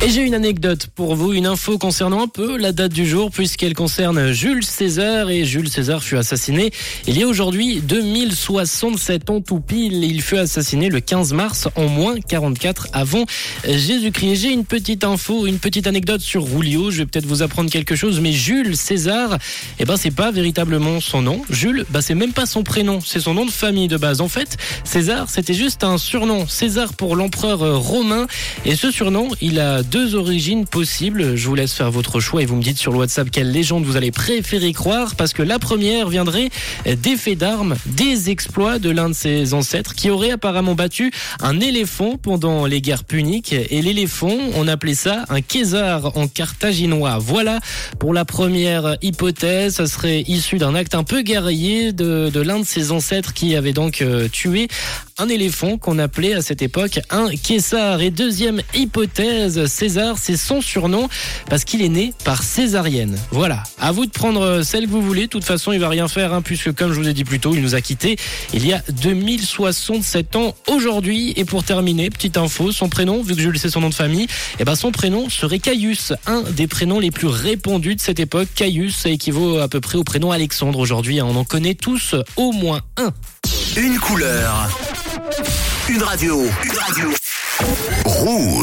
Et j'ai une anecdote pour vous, une info concernant un peu la date du jour, puisqu'elle concerne Jules César. Et Jules César fut assassiné il y a aujourd'hui 2067 ans tout pile. Il fut assassiné le 15 mars en moins 44 avant Jésus-Christ. J'ai une petite info, une petite anecdote sur Rulio. Je vais peut-être vous apprendre quelque chose, mais Jules César, eh ben c'est pas véritablement son nom. Jules, bah c'est même pas son prénom, c'est son nom de famille de base. En fait, César, c'était juste un surnom. César pour l'empereur romain. Et ce surnom, il a deux origines possibles. Je vous laisse faire votre choix et vous me dites sur le WhatsApp quelle légende vous allez préférer croire parce que la première viendrait des faits d'armes, des exploits de l'un de ses ancêtres qui aurait apparemment battu un éléphant pendant les guerres puniques et l'éléphant, on appelait ça un kézar en carthaginois. Voilà pour la première hypothèse, ça serait issu d'un acte un peu guerrier de, de l'un de ses ancêtres qui avait donc euh, tué un éléphant qu'on appelait à cette époque un Kessar. Et deuxième hypothèse, César, c'est son surnom parce qu'il est né par césarienne. Voilà, à vous de prendre celle que vous voulez. De toute façon, il va rien faire hein, puisque comme je vous ai dit plus tôt, il nous a quittés il y a 2067 ans aujourd'hui. Et pour terminer, petite info, son prénom, vu que je le sais son nom de famille, eh ben son prénom serait Caius, un des prénoms les plus répandus de cette époque. Caius, équivaut à peu près au prénom Alexandre aujourd'hui. hein. On en connaît tous au moins un. Une couleur. Une radio. Une radio. Rouge.